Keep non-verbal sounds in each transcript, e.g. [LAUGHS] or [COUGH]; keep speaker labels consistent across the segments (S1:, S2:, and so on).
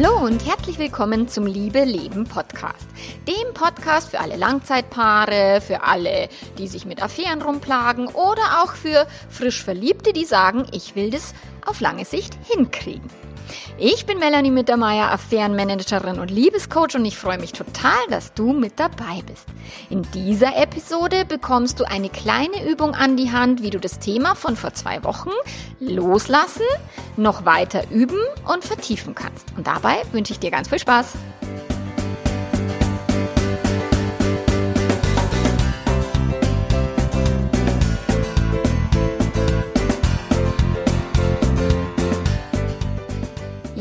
S1: Hallo und herzlich willkommen zum Liebe Leben Podcast. Dem Podcast für alle Langzeitpaare, für alle, die sich mit Affären rumplagen oder auch für frisch Verliebte, die sagen, ich will das auf lange Sicht hinkriegen. Ich bin Melanie Mittermeier, Affärenmanagerin und Liebescoach und ich freue mich total, dass du mit dabei bist. In dieser Episode bekommst du eine kleine Übung an die Hand, wie du das Thema von vor zwei Wochen loslassen, noch weiter üben und vertiefen kannst. Und dabei wünsche ich dir ganz viel Spaß.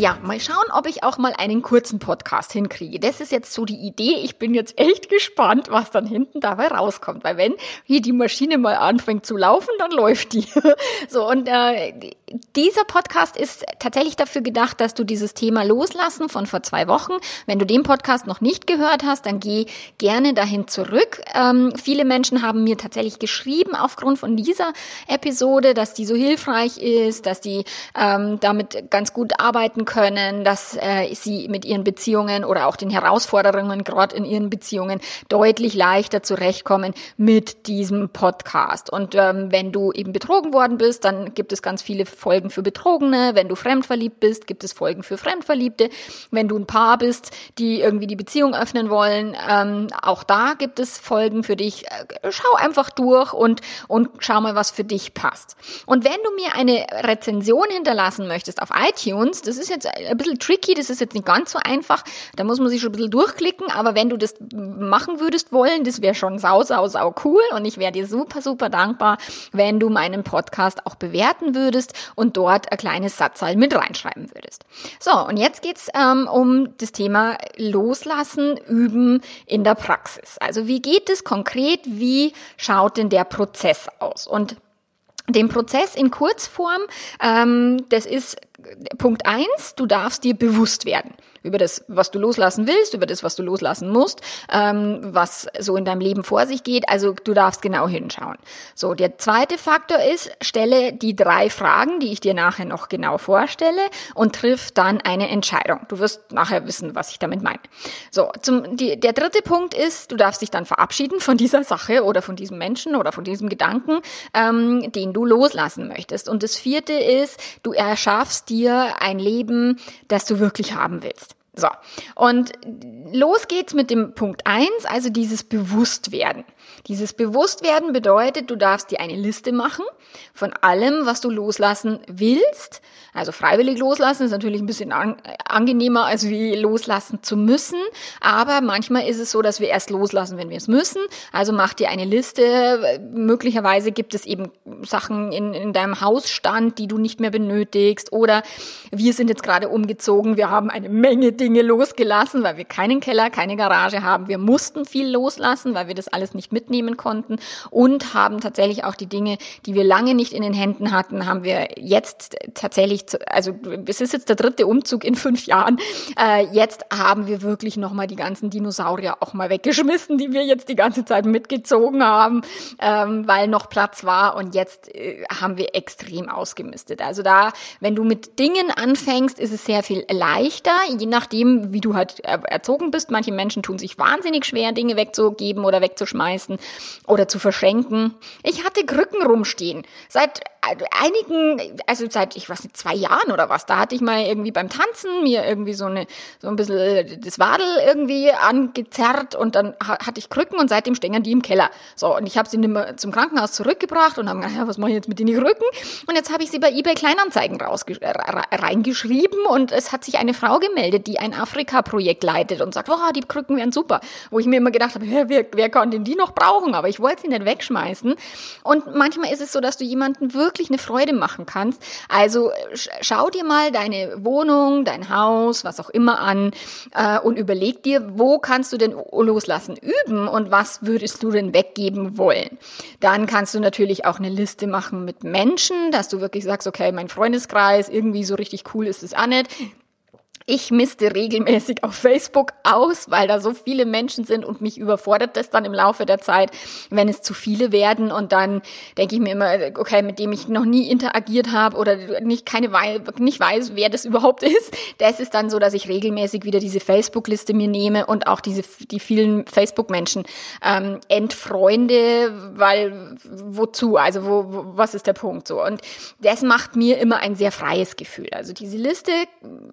S1: Ja, mal schauen, ob ich auch mal einen kurzen Podcast hinkriege. Das ist jetzt so die Idee. Ich bin jetzt echt gespannt, was dann hinten dabei rauskommt. Weil wenn hier die Maschine mal anfängt zu laufen, dann läuft die. [LAUGHS] So, und äh, dieser Podcast ist tatsächlich dafür gedacht, dass du dieses Thema loslassen von vor zwei Wochen. Wenn du den Podcast noch nicht gehört hast, dann geh gerne dahin zurück. Ähm, viele Menschen haben mir tatsächlich geschrieben aufgrund von dieser Episode, dass die so hilfreich ist, dass die ähm, damit ganz gut arbeiten können, dass äh, sie mit ihren Beziehungen oder auch den Herausforderungen gerade in ihren Beziehungen deutlich leichter zurechtkommen mit diesem Podcast. Und ähm, wenn du eben betrogen worden bist, dann gibt es ganz viele Folgen für Betrogene. Wenn du fremdverliebt bist, gibt es Folgen für Fremdverliebte. Wenn du ein Paar bist, die irgendwie die Beziehung öffnen wollen, ähm, auch da gibt es Folgen für dich. Äh, schau einfach durch und, und schau mal, was für dich passt. Und wenn du mir eine Rezension hinterlassen möchtest auf iTunes, das ist jetzt ein bisschen tricky, das ist jetzt nicht ganz so einfach. Da muss man sich schon ein bisschen durchklicken, aber wenn du das machen würdest wollen, das wäre schon sau, sau, sau cool und ich wäre dir super, super dankbar, wenn du meinen Podcast auch bewerten würdest und dort ein kleines Satzal mit reinschreiben würdest. So, und jetzt geht's ähm, um das Thema Loslassen, Üben in der Praxis. Also wie geht es konkret? Wie schaut denn der Prozess aus? Und den Prozess in Kurzform, ähm, das ist Punkt eins, du darfst dir bewusst werden über das, was du loslassen willst, über das, was du loslassen musst, ähm, was so in deinem Leben vor sich geht. Also du darfst genau hinschauen. So, der zweite Faktor ist, stelle die drei Fragen, die ich dir nachher noch genau vorstelle und triff dann eine Entscheidung. Du wirst nachher wissen, was ich damit meine. So, zum, die, der dritte Punkt ist, du darfst dich dann verabschieden von dieser Sache oder von diesem Menschen oder von diesem Gedanken, ähm, den du loslassen möchtest. Und das vierte ist, du erschaffst dir ein Leben, das du wirklich haben willst. So, und los geht's mit dem Punkt eins, also dieses Bewusstwerden. Dieses Bewusstwerden bedeutet, du darfst dir eine Liste machen von allem, was du loslassen willst. Also freiwillig loslassen ist natürlich ein bisschen an, angenehmer, als wie loslassen zu müssen. Aber manchmal ist es so, dass wir erst loslassen, wenn wir es müssen. Also mach dir eine Liste. Möglicherweise gibt es eben Sachen in, in deinem Hausstand, die du nicht mehr benötigst. Oder wir sind jetzt gerade umgezogen. Wir haben eine Menge Dinge losgelassen, weil wir keinen Keller, keine Garage haben. Wir mussten viel loslassen, weil wir das alles nicht mitnehmen konnten und haben tatsächlich auch die Dinge, die wir lange nicht in den Händen hatten, haben wir jetzt tatsächlich, also es ist jetzt der dritte Umzug in fünf Jahren, äh, jetzt haben wir wirklich nochmal die ganzen Dinosaurier auch mal weggeschmissen, die wir jetzt die ganze Zeit mitgezogen haben, ähm, weil noch Platz war und jetzt äh, haben wir extrem ausgemistet. Also da, wenn du mit Dingen anfängst, ist es sehr viel leichter, je nachdem, wie du halt erzogen bist. Manche Menschen tun sich wahnsinnig schwer, Dinge wegzugeben oder wegzuschmeißen schmeißen oder zu verschenken. Ich hatte Krücken rumstehen. Seit einigen, also seit, ich weiß nicht, zwei Jahren oder was, da hatte ich mal irgendwie beim Tanzen mir irgendwie so eine, so ein bisschen äh, das Wadel irgendwie angezerrt und dann hatte ich Krücken und seitdem stehen die im Keller. So, und ich habe sie zum Krankenhaus zurückgebracht und habe gedacht, ja, was mache ich jetzt mit den Krücken? Und jetzt habe ich sie bei eBay Kleinanzeigen reingeschrieben und es hat sich eine Frau gemeldet, die ein Afrika-Projekt leitet und sagt, oh, die Krücken wären super. Wo ich mir immer gedacht habe, wer, wer kann denn die noch brauchen? Aber ich wollte sie nicht wegschmeißen. Und manchmal ist es so, dass du jemanden wirklich wirklich eine Freude machen kannst. Also schau dir mal deine Wohnung, dein Haus, was auch immer an äh, und überleg dir, wo kannst du denn loslassen üben und was würdest du denn weggeben wollen. Dann kannst du natürlich auch eine Liste machen mit Menschen, dass du wirklich sagst, okay, mein Freundeskreis, irgendwie so richtig cool ist es auch nicht Ich misste regelmäßig auf Facebook aus, weil da so viele Menschen sind und mich überfordert das dann im Laufe der Zeit, wenn es zu viele werden und dann denke ich mir immer, okay, mit dem ich noch nie interagiert habe oder nicht keine nicht weiß, wer das überhaupt ist. Das ist dann so, dass ich regelmäßig wieder diese Facebook-Liste mir nehme und auch diese die vielen Facebook-Menschen ähm, entfreunde, weil wozu? Also wo, wo was ist der Punkt so? Und das macht mir immer ein sehr freies Gefühl. Also diese Liste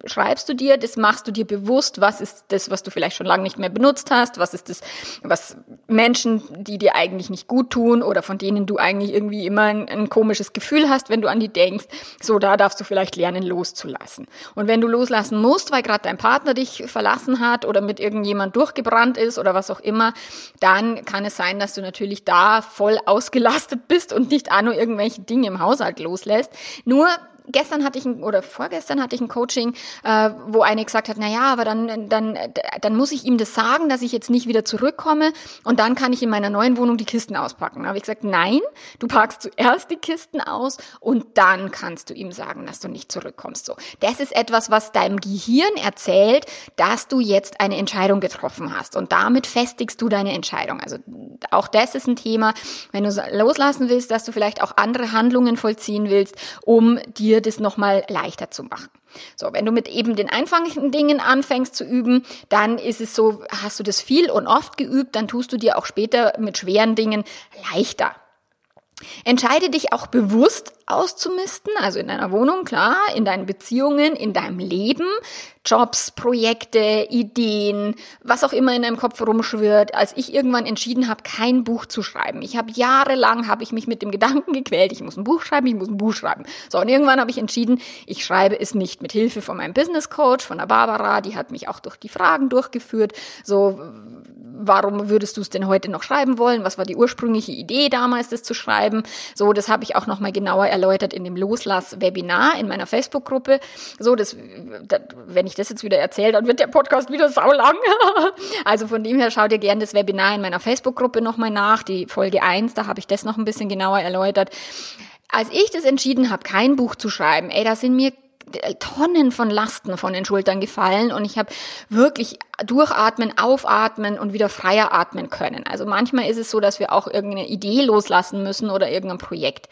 S1: schreibst du dir dir, das machst du dir bewusst, was ist das, was du vielleicht schon lange nicht mehr benutzt hast, was ist das, was Menschen, die dir eigentlich nicht gut tun oder von denen du eigentlich irgendwie immer ein, ein komisches Gefühl hast, wenn du an die denkst, so da darfst du vielleicht lernen loszulassen. Und wenn du loslassen musst, weil gerade dein Partner dich verlassen hat oder mit irgendjemand durchgebrannt ist oder was auch immer, dann kann es sein, dass du natürlich da voll ausgelastet bist und nicht auch nur irgendwelche Dinge im Haushalt loslässt. Nur gestern hatte ich ein, oder vorgestern hatte ich ein Coaching, äh, wo eine gesagt hat, na ja, aber dann, dann, dann muss ich ihm das sagen, dass ich jetzt nicht wieder zurückkomme und dann kann ich in meiner neuen Wohnung die Kisten auspacken. Da habe ich gesagt, nein, du packst zuerst die Kisten aus und dann kannst du ihm sagen, dass du nicht zurückkommst. So, das ist etwas, was deinem Gehirn erzählt, dass du jetzt eine Entscheidung getroffen hast und damit festigst du deine Entscheidung. Also auch das ist ein Thema, wenn du loslassen willst, dass du vielleicht auch andere Handlungen vollziehen willst, um dir dir das nochmal leichter zu machen. So, wenn du mit eben den einfachen Dingen anfängst zu üben, dann ist es so, hast du das viel und oft geübt, dann tust du dir auch später mit schweren Dingen leichter. Entscheide dich auch bewusst auszumisten, also in deiner Wohnung, klar, in deinen Beziehungen, in deinem Leben, Jobs, Projekte, Ideen, was auch immer in deinem Kopf rumschwirrt. Als ich irgendwann entschieden habe, kein Buch zu schreiben. Ich habe jahrelang habe ich mich mit dem Gedanken gequält, ich muss ein Buch schreiben, ich muss ein Buch schreiben. So und irgendwann habe ich entschieden, ich schreibe es nicht mit Hilfe von meinem Business Coach, von der Barbara, die hat mich auch durch die Fragen durchgeführt. So warum würdest du es denn heute noch schreiben wollen? Was war die ursprüngliche Idee damals, das zu schreiben? So, das habe ich auch nochmal genauer erläutert in dem Loslass-Webinar in meiner Facebook-Gruppe. So, das, das, wenn ich das jetzt wieder erzähle, dann wird der Podcast wieder saulang. [LAUGHS] also von dem her schau dir gerne das Webinar in meiner Facebook-Gruppe nochmal nach, die Folge 1, da habe ich das noch ein bisschen genauer erläutert. Als ich das entschieden habe, kein Buch zu schreiben, ey, da sind mir Tonnen von Lasten von den Schultern gefallen und ich habe wirklich durchatmen, aufatmen und wieder freier atmen können. Also manchmal ist es so, dass wir auch irgendeine Idee loslassen müssen oder irgendein Projekt.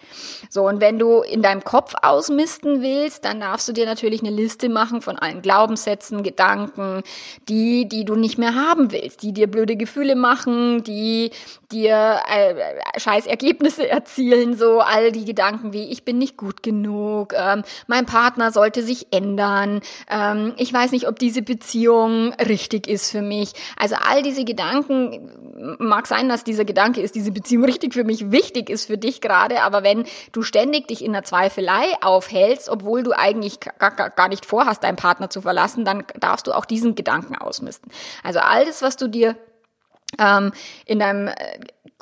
S1: So, und wenn du in deinem Kopf ausmisten willst, dann darfst du dir natürlich eine Liste machen von allen Glaubenssätzen, Gedanken, die, die du nicht mehr haben willst, die dir blöde Gefühle machen, die dir äh, scheiß Ergebnisse [LAUGHS] erzielen, so all die Gedanken wie ich bin nicht gut genug, ähm, mein Partner sollte sich ändern, ähm, ich weiß nicht, ob diese Beziehung richtig ist für mich. Also all diese Gedanken, mag sein, dass dieser Gedanke ist, diese Beziehung richtig für mich wichtig ist für dich gerade, aber wenn du ständig dich in der Zweifelei aufhältst, obwohl du eigentlich gar, gar nicht vorhast, deinen Partner zu verlassen, dann darfst du auch diesen Gedanken ausmisten. Also all das, was du dir ähm, in deinem äh,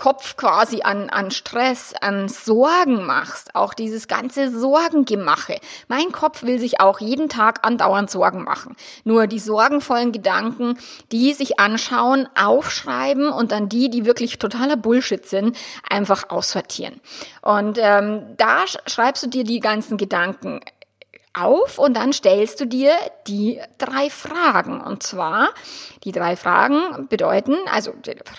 S1: Kopf quasi an, an Stress, an Sorgen machst, auch dieses ganze Sorgengemache. Mein Kopf will sich auch jeden Tag andauernd Sorgen machen. Nur die sorgenvollen Gedanken, die sich anschauen, aufschreiben und dann die, die wirklich totaler Bullshit sind, einfach aussortieren. Und ähm, da schreibst du dir die ganzen Gedanken auf und dann stellst du dir die drei Fragen. Und zwar, die drei Fragen bedeuten, also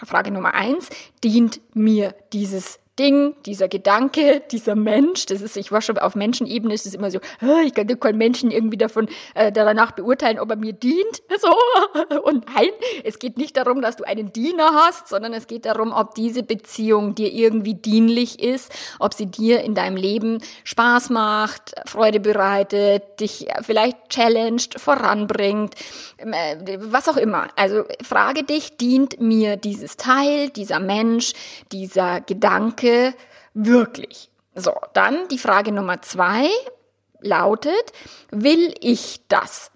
S1: Frage Nummer eins, dient mir dieses Ding, dieser Gedanke, dieser Mensch, das ist, ich war schon auf Menschenebene, ist es immer so, ich kann keinen Menschen irgendwie davon äh, danach beurteilen, ob er mir dient. [LAUGHS] So. Und nein, es geht nicht darum, dass du einen Diener hast, sondern es geht darum, ob diese Beziehung dir irgendwie dienlich ist, ob sie dir in deinem Leben Spaß macht, Freude bereitet, dich vielleicht challenged, voranbringt, äh, was auch immer. Also frage dich, dient mir dieses Teil, dieser Mensch, dieser Gedanke, Gedanke wirklich? So, dann die Frage Nummer zwei lautet, will ich das?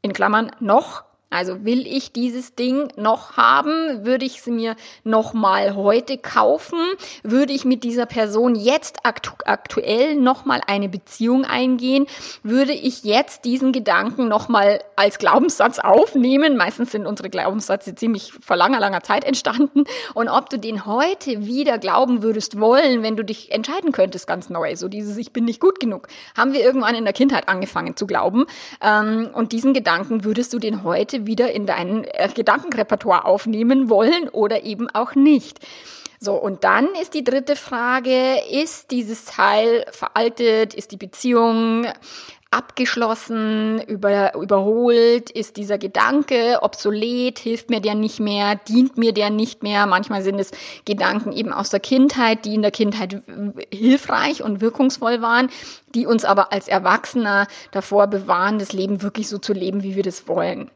S1: In Klammern noch Also will ich dieses Ding noch haben? Würde ich es mir noch mal heute kaufen? Würde ich mit dieser Person jetzt aktu aktuell noch mal eine Beziehung eingehen? Würde ich jetzt diesen Gedanken noch mal als Glaubenssatz aufnehmen? Meistens sind unsere Glaubenssätze ziemlich vor langer, langer Zeit entstanden. Und ob du den heute wieder glauben würdest wollen, wenn du dich entscheiden könntest, ganz neu. So dieses Ich bin nicht gut genug. Haben wir irgendwann in der Kindheit angefangen zu glauben. Ähm, und diesen Gedanken würdest du den heute wieder in dein äh, Gedankenrepertoire aufnehmen wollen oder eben auch nicht. So, und dann ist die dritte Frage, ist dieses Teil veraltet, ist die Beziehung abgeschlossen, über, überholt, ist dieser Gedanke obsolet, hilft mir der nicht mehr, dient mir der nicht mehr. Manchmal sind es Gedanken eben aus der Kindheit, die in der Kindheit hilfreich und wirkungsvoll waren, die uns aber als Erwachsener davor bewahren, das Leben wirklich so zu leben, wie wir das wollen.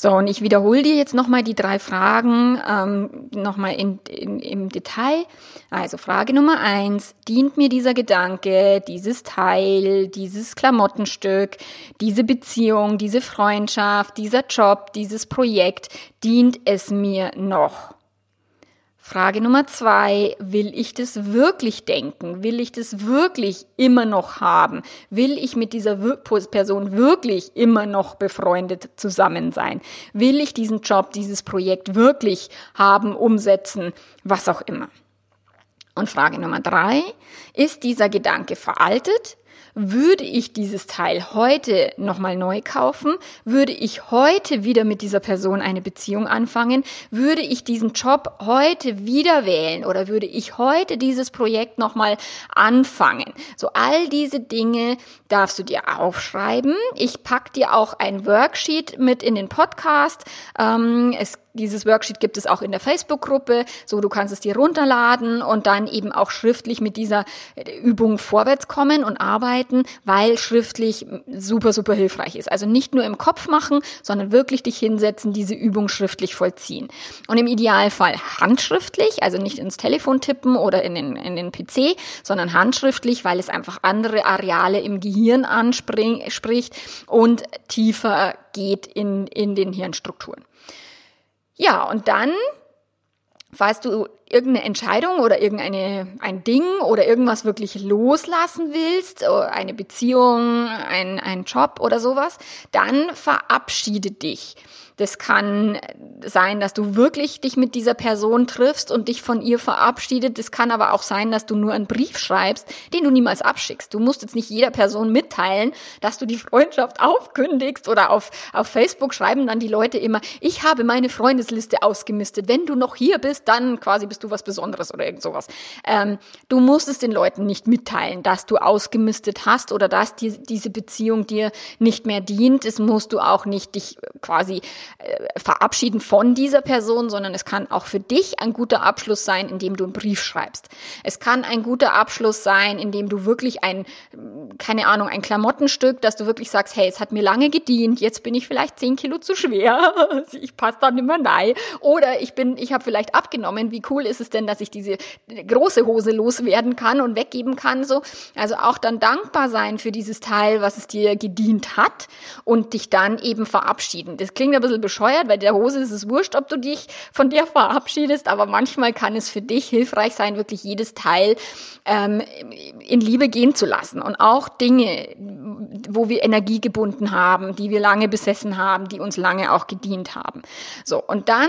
S1: So, und ich wiederhole dir jetzt nochmal die drei Fragen ähm, nochmal in, in, im Detail. Also Frage Nummer eins, dient mir dieser Gedanke, dieses Teil, dieses Klamottenstück, diese Beziehung, diese Freundschaft, dieser Job, dieses Projekt, dient es mir noch? Frage Nummer zwei, will ich das wirklich denken? Will ich das wirklich immer noch haben? Will ich mit dieser Person wirklich immer noch befreundet zusammen sein? Will ich diesen Job, dieses Projekt wirklich haben, umsetzen, was auch immer? Und Frage Nummer drei, ist dieser Gedanke veraltet? Würde ich dieses Teil heute nochmal neu kaufen? Würde ich heute wieder mit dieser Person eine Beziehung anfangen? Würde ich diesen Job heute wieder wählen oder würde ich heute dieses Projekt nochmal anfangen? So all diese Dinge darfst du dir aufschreiben. Ich pack dir auch ein Worksheet mit in den Podcast. Ähm, es dieses Worksheet gibt es auch in der Facebook-Gruppe, so du kannst es dir runterladen und dann eben auch schriftlich mit dieser Übung vorwärts kommen und arbeiten, weil schriftlich super, super hilfreich ist. Also nicht nur im Kopf machen, sondern wirklich dich hinsetzen, diese Übung schriftlich vollziehen. Und im Idealfall handschriftlich, also nicht ins Telefon tippen oder in den, in den PC, sondern handschriftlich, weil es einfach andere Areale im Gehirn anspricht und tiefer geht in, in den Hirnstrukturen. Ja, und dann, falls du irgendeine Entscheidung oder irgendeine ein Ding oder irgendwas wirklich loslassen willst, eine Beziehung, ein, ein Job oder sowas, dann verabschiede dich. Das kann sein, dass du wirklich dich mit dieser Person triffst und dich von ihr verabschiedet. Das kann aber auch sein, dass du nur einen Brief schreibst, den du niemals abschickst. Du musst jetzt nicht jeder Person mitteilen, dass du die Freundschaft [LAUGHS] aufkündigst oder auf, auf Facebook schreiben dann die Leute immer, ich habe meine Freundesliste ausgemistet. Wenn du noch hier bist, dann quasi bist du was Besonderes oder irgend sowas. Ähm, du musst es den Leuten nicht mitteilen, dass du ausgemistet hast oder dass dir diese Beziehung dir nicht mehr dient. Es musst du auch nicht dich quasi verabschieden von dieser Person, sondern es kann auch für dich ein guter Abschluss sein, indem du einen Brief schreibst. Es kann ein guter Abschluss sein, indem du wirklich ein, keine Ahnung, ein Klamottenstück, dass du wirklich sagst, hey, es hat mir lange gedient, jetzt bin ich vielleicht zehn Kilo zu schwer, [LAUGHS] ich passe da nicht mehr rein. Oder ich bin, ich habe vielleicht abgenommen, wie cool ist es denn, dass ich diese große Hose loswerden kann und weggeben kann, so. Also auch dann dankbar sein für dieses Teil, was es dir gedient hat und dich dann eben verabschieden. Das klingt ein bisschen bisschen bescheuert, weil der Hose ist es wurscht, ob du dich von dir verabschiedest, aber manchmal kann es für dich hilfreich sein, wirklich jedes Teil ähm, in Liebe gehen zu lassen. Und auch Dinge, wo wir Energie gebunden haben, die wir lange besessen haben, die uns lange auch gedient haben. So, und dann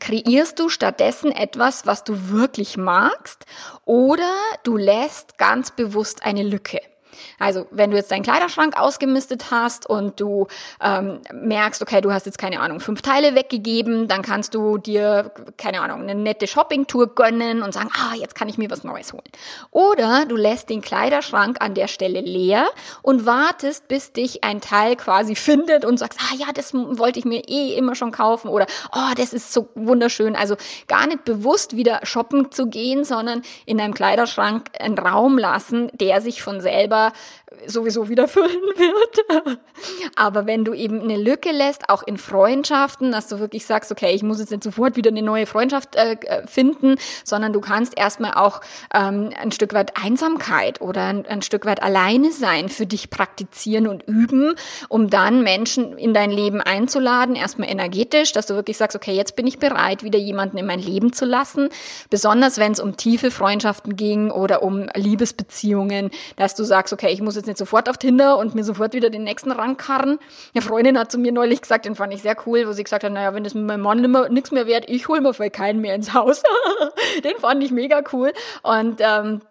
S1: kreierst du stattdessen etwas, was du wirklich magst, oder du lässt ganz bewusst eine Lücke. Also wenn du jetzt deinen Kleiderschrank ausgemistet hast und du ähm, merkst, okay, du hast jetzt keine Ahnung, fünf Teile weggegeben, dann kannst du dir, keine Ahnung, eine nette Shoppingtour gönnen und sagen, ah, jetzt kann ich mir was Neues holen. Oder du lässt den Kleiderschrank an der Stelle leer und wartest, bis dich ein Teil quasi findet und sagst, ah ja, das wollte ich mir eh immer schon kaufen oder oh, das ist so wunderschön. Also gar nicht bewusst wieder shoppen zu gehen, sondern in deinem Kleiderschrank einen Raum lassen, der sich von selber sowieso wieder füllen wird. Aber wenn du eben eine Lücke lässt, auch in Freundschaften, dass du wirklich sagst, okay, ich muss jetzt nicht sofort wieder eine neue Freundschaft äh finden, sondern du kannst erstmal auch ähm, ein Stück weit Einsamkeit oder ein, ein Stück weit alleine sein für dich praktizieren und üben, um dann Menschen in dein Leben einzuladen, erstmal energetisch, dass du wirklich sagst, okay, jetzt bin ich bereit, wieder jemanden in mein Leben zu lassen. Besonders wenn es um tiefe Freundschaften ging oder um Liebesbeziehungen, dass du sagst, okay, ich muss jetzt nicht sofort auf Tinder und mir sofort wieder den nächsten rankarren. Eine Freundin hat zu mir neulich gesagt, den fand ich sehr cool, wo sie gesagt hat, naja, wenn das mit meinem Mann nichts mehr wert, ich hole mir für keinen mehr ins Haus. [LAUGHS] den fand ich mega cool. Und ähm,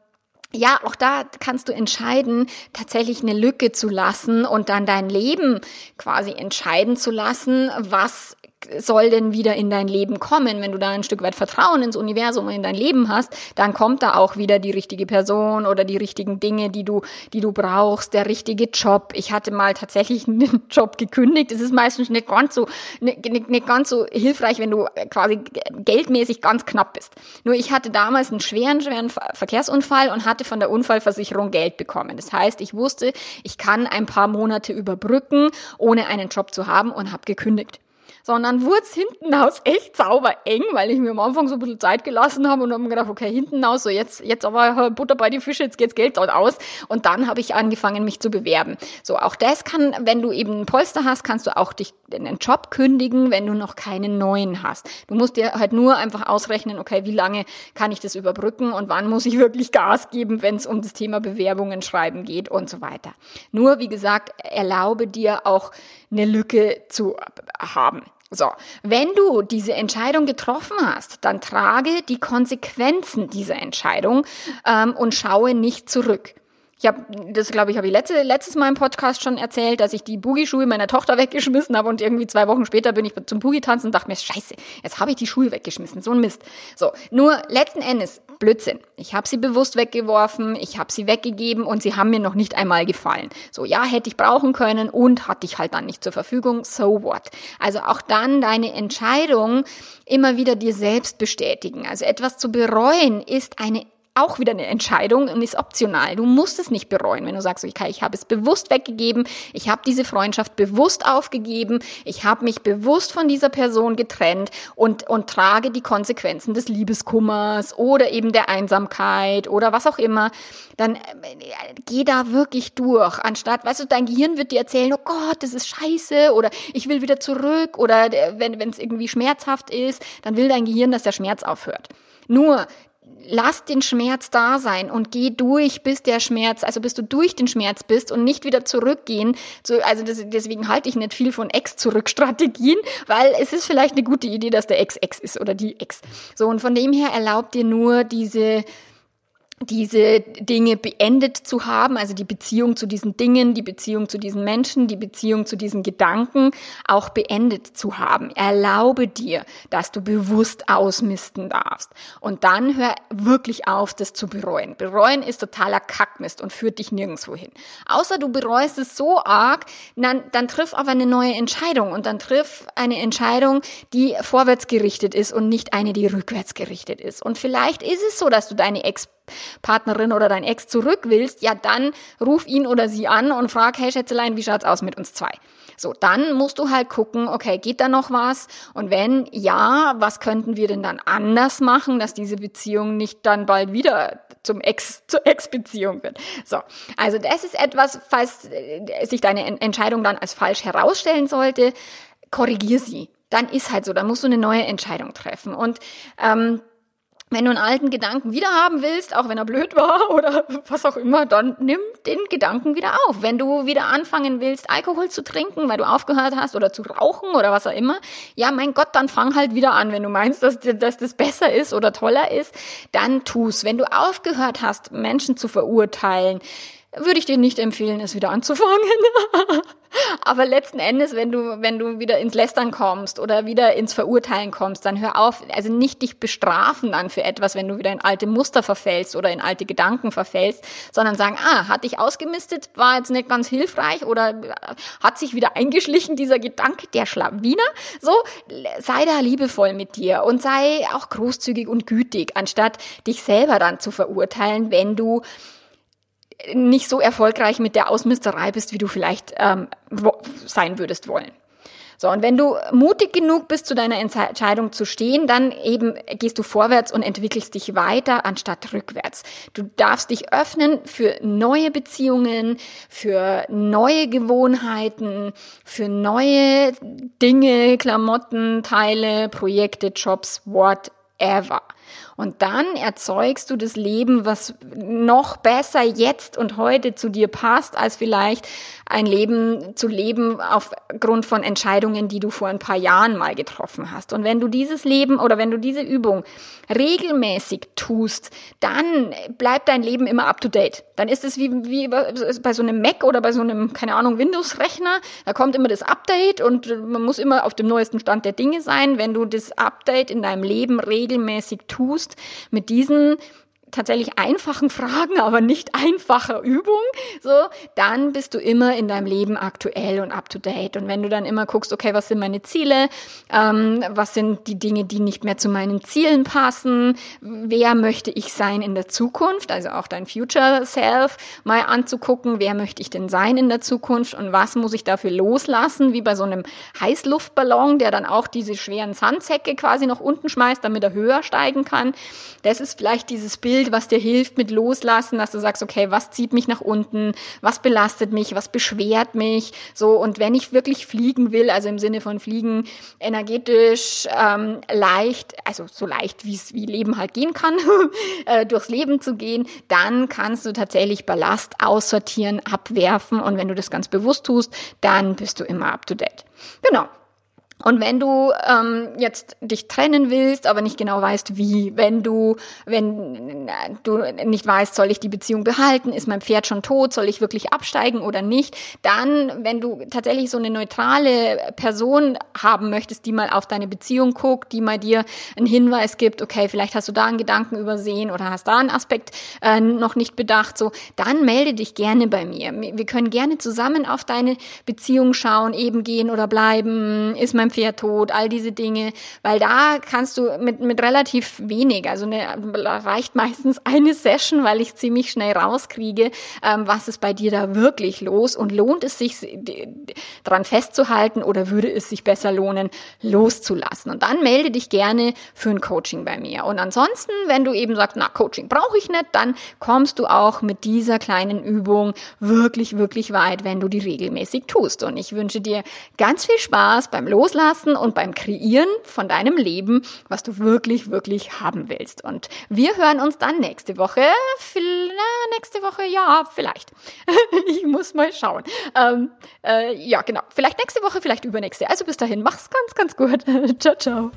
S1: ja, auch da kannst du entscheiden, tatsächlich eine Lücke zu lassen und dann dein Leben quasi entscheiden zu lassen, was soll denn wieder in dein Leben kommen? Wenn du da ein Stück weit Vertrauen ins Universum und in dein Leben hast, dann kommt da auch wieder die richtige Person oder die richtigen Dinge, die du, die du brauchst, der richtige Job. Ich hatte mal tatsächlich [LAUGHS] einen Job gekündigt. Es ist meistens nicht ganz so, nicht, nicht ganz so hilfreich, wenn du quasi geldmäßig ganz knapp bist. Nur ich hatte damals einen schweren, schweren Verkehrsunfall und hatte von der Unfallversicherung Geld bekommen. Das heißt, ich wusste, ich kann ein paar Monate überbrücken, ohne einen Job zu haben und habe gekündigt sondern wurde es hinten aus echt sauber eng, weil ich mir am Anfang so ein bisschen Zeit gelassen habe und habe mir gedacht, okay, hinten aus, so jetzt, jetzt aber [LAUGHS] Butter bei die Fische, jetzt geht's Geld dort aus. Und dann habe ich angefangen, mich zu bewerben. So, auch das kann, wenn du eben ein Polster hast, kannst du auch dich einen Job kündigen, wenn du noch keinen neuen hast. Du musst dir halt nur einfach ausrechnen, okay, wie lange kann ich das überbrücken und wann muss ich wirklich Gas geben, wenn es um das Thema Bewerbungen schreiben geht und so weiter. Nur, wie gesagt, erlaube dir auch eine Lücke zu haben. So, wenn du diese Entscheidung getroffen hast, dann trage die Konsequenzen dieser Entscheidung ähm, und schaue nicht zurück. Ich habe, das glaube ich, habe ich letzte, letztes Mal im Podcast schon erzählt, dass ich die Boogie-Schuhe meiner Tochter weggeschmissen habe und irgendwie zwei Wochen später bin ich zum Boogie-Tanzen und dachte mir, scheiße, jetzt habe ich die Schuhe weggeschmissen, so ein Mist. So, nur letzten Endes, Blödsinn. Ich habe sie bewusst weggeworfen, ich habe sie weggegeben und sie haben mir noch nicht einmal gefallen. So, ja, hätte ich brauchen können und hatte ich halt dann nicht zur Verfügung, so what. Also auch dann deine Entscheidung immer wieder dir selbst bestätigen. Also etwas zu bereuen ist eine auch wieder eine Entscheidung und ist optional. Du musst es nicht bereuen, wenn du sagst, okay, ich habe es bewusst weggegeben, ich habe diese Freundschaft bewusst aufgegeben, ich habe mich bewusst von dieser Person getrennt und, und trage die Konsequenzen des Liebeskummers oder eben der Einsamkeit oder was auch immer, dann äh, geh da wirklich durch, anstatt, weißt du, dein Gehirn wird dir erzählen, oh Gott, das ist scheiße oder ich will wieder zurück oder wenn es irgendwie schmerzhaft ist, dann will dein Gehirn, dass der Schmerz aufhört. Nur lass den Schmerz da sein und geh durch, bis der Schmerz, also bis du durch den Schmerz bist und nicht wieder zurückgehen. So, also das, deswegen halte ich nicht viel von Ex-Zurück-Strategien, weil es ist vielleicht eine gute Idee, dass der Ex Ex ist oder die Ex. So, und von dem her erlaubt dir nur diese diese Dinge beendet zu haben, also die Beziehung zu diesen Dingen, die Beziehung zu diesen Menschen, die Beziehung zu diesen Gedanken auch beendet zu haben. Erlaube dir, dass du bewusst ausmisten darfst. Und dann hör wirklich auf, das zu bereuen. Bereuen ist totaler Kackmist und führt dich nirgendwo hin. Außer du bereust es so arg, dann, dann triff aber eine neue Entscheidung und dann triff eine Entscheidung, die vorwärts gerichtet ist und nicht eine, die rückwärts gerichtet ist. Und vielleicht ist es so, dass du deine Ex Partnerin oder dein Ex zurück willst, ja dann ruf ihn oder sie an und frag, hey Schätzelein, wie schaut's aus mit uns zwei? So, dann musst du halt gucken, okay, geht da noch was? Und wenn ja, was könnten wir denn dann anders machen, dass diese Beziehung nicht dann bald wieder zum Ex, zur Ex-Beziehung wird. So. Also das ist etwas, falls äh, sich deine Entscheidung dann als falsch herausstellen sollte, korrigier sie. Dann ist halt so, dann musst du eine neue Entscheidung treffen. Und ähm, wenn du einen alten Gedanken wieder haben willst, auch wenn er blöd war [LAUGHS] oder was auch immer, dann nimm den Gedanken wieder auf. Wenn du wieder anfangen willst, Alkohol zu trinken, weil du aufgehört hast oder zu rauchen oder was auch immer, ja, mein Gott, dann fang halt wieder an. Wenn du meinst, dass, dass das besser ist oder toller ist, dann tu's. Wenn du aufgehört hast, Menschen zu verurteilen, würde ich dir nicht empfehlen, es wieder anzufangen. [LAUGHS] Aber letzten Endes, wenn du, wenn du wieder ins Lästern kommst oder wieder ins Verurteilen kommst, dann hör auf, also nicht dich bestrafen dann für etwas, wenn du wieder in alte Muster verfällst oder in alte Gedanken verfällst, sondern sagen, ah, hat dich ausgemistet, war jetzt nicht ganz hilfreich oder hat sich wieder eingeschlichen, dieser Gedanke, der Schlawiner. So, sei da liebevoll mit dir und sei auch großzügig und gütig, anstatt dich selber dann zu verurteilen, wenn du nicht so erfolgreich mit der Ausmisterei bist, wie du vielleicht ähm, sein würdest wollen. So, und wenn du mutig genug bist, zu deiner Entscheidung zu stehen, dann eben gehst du vorwärts und entwickelst dich weiter anstatt rückwärts. Du darfst dich öffnen für neue Beziehungen, für neue Gewohnheiten, für neue Dinge, Klamotten, Teile, Projekte, Jobs, whatever. Und dann erzeugst du das Leben, was noch besser jetzt und heute zu dir passt, als vielleicht ein Leben zu leben aufgrund von Entscheidungen, die du vor ein paar Jahren mal getroffen hast. Und wenn du dieses Leben oder wenn du diese Übung regelmäßig tust, dann bleibt dein Leben immer up to date. Dann ist es wie, wie bei so einem Mac oder bei so einem, keine Ahnung, Windows-Rechner. Da kommt immer das Update und man muss immer auf dem neuesten Stand der Dinge sein. Wenn du das Update in deinem Leben regelmäßig tust, mit diesen tatsächlich einfachen Fragen, [LAUGHS] aber nicht einfacher Übung, so, dann bist du immer in deinem Leben aktuell und up to date. Und wenn du dann immer guckst, okay, was sind meine Ziele, ähm, was sind die Dinge, die nicht mehr zu meinen Zielen passen, wer möchte ich sein in der Zukunft, also auch dein Future Self mal anzugucken, wer möchte ich denn sein in der Zukunft? Und was muss ich dafür loslassen, wie bei so einem Heißluftballon, der dann auch diese schweren Sandsäcke quasi noch unten schmeißt, damit er höher steigen kann. Das ist vielleicht dieses Bild, Bild, was dir hilft mit Loslassen, dass du sagst, okay, was zieht mich nach unten, was belastet mich, was beschwert mich, so und wenn ich wirklich fliegen will, also im Sinne von fliegen, energetisch ähm, leicht, also so leicht wie es wie Leben halt gehen kann, [LAUGHS] äh, durchs Leben zu gehen, dann kannst du tatsächlich Ballast aussortieren, abwerfen und wenn du das ganz bewusst tust, dann bist du immer up to date. Genau. Und wenn du ähm, jetzt dich trennen willst, aber nicht genau weißt, wie, wenn du, wenn du nicht weißt, soll ich die Beziehung behalten, ist mein Pferd schon tot, soll ich wirklich absteigen oder nicht, dann, wenn du tatsächlich so eine neutrale Person haben möchtest, die mal auf deine Beziehung guckt, die mal dir einen Hinweis gibt, okay, vielleicht hast du da einen Gedanken übersehen oder hast da einen Aspekt äh, noch nicht bedacht, so, dann melde dich gerne bei mir. Wir können gerne zusammen auf deine Beziehung schauen, eben gehen oder bleiben, ist mein Pferd tot, all diese Dinge, weil da kannst du mit, mit relativ wenig, also eine, reicht meistens eine Session, weil ich ziemlich schnell rauskriege, ähm, was ist bei dir da wirklich los und lohnt es sich dran festzuhalten oder würde es sich besser lohnen, loszulassen. Und dann melde dich gerne für ein Coaching bei mir. Und ansonsten, wenn du eben sagst, na, Coaching brauche ich nicht, dann kommst du auch mit dieser kleinen Übung wirklich, wirklich weit, wenn du die regelmäßig tust. Und ich wünsche dir ganz viel Spaß beim Loslassen Loslassen und beim Kreieren von deinem Leben, was du wirklich, wirklich haben willst. Und wir hören uns dann nächste Woche. Nächste Woche, ja, vielleicht. [LAUGHS] ich muss mal schauen. Ähm, äh, ja, genau. Vielleicht nächste Woche, vielleicht übernächste. Also bis dahin, mach's ganz, ganz gut. [LAUGHS] ciao, ciao.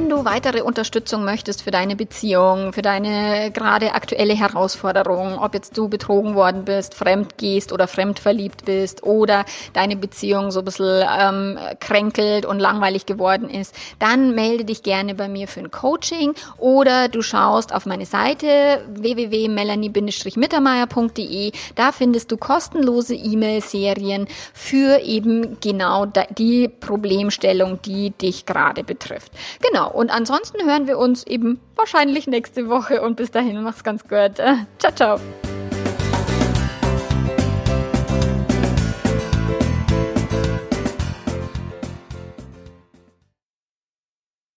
S1: Wenn du weitere Unterstützung möchtest für deine Beziehung, für deine gerade aktuelle Herausforderung, ob jetzt du betrogen worden bist, fremd gehst oder fremd verliebt bist oder deine Beziehung so ein bisschen ähm, kränkelt und langweilig geworden ist, dann melde dich gerne bei mir für ein Coaching oder du schaust auf meine Seite www.melanie-mittermeier.de. Da findest du kostenlose E-Mail-Serien für eben genau die Problemstellung, die dich gerade betrifft. Genau. Und ansonsten hören wir uns eben wahrscheinlich nächste Woche und bis dahin mach's ganz gut. Ciao, ciao.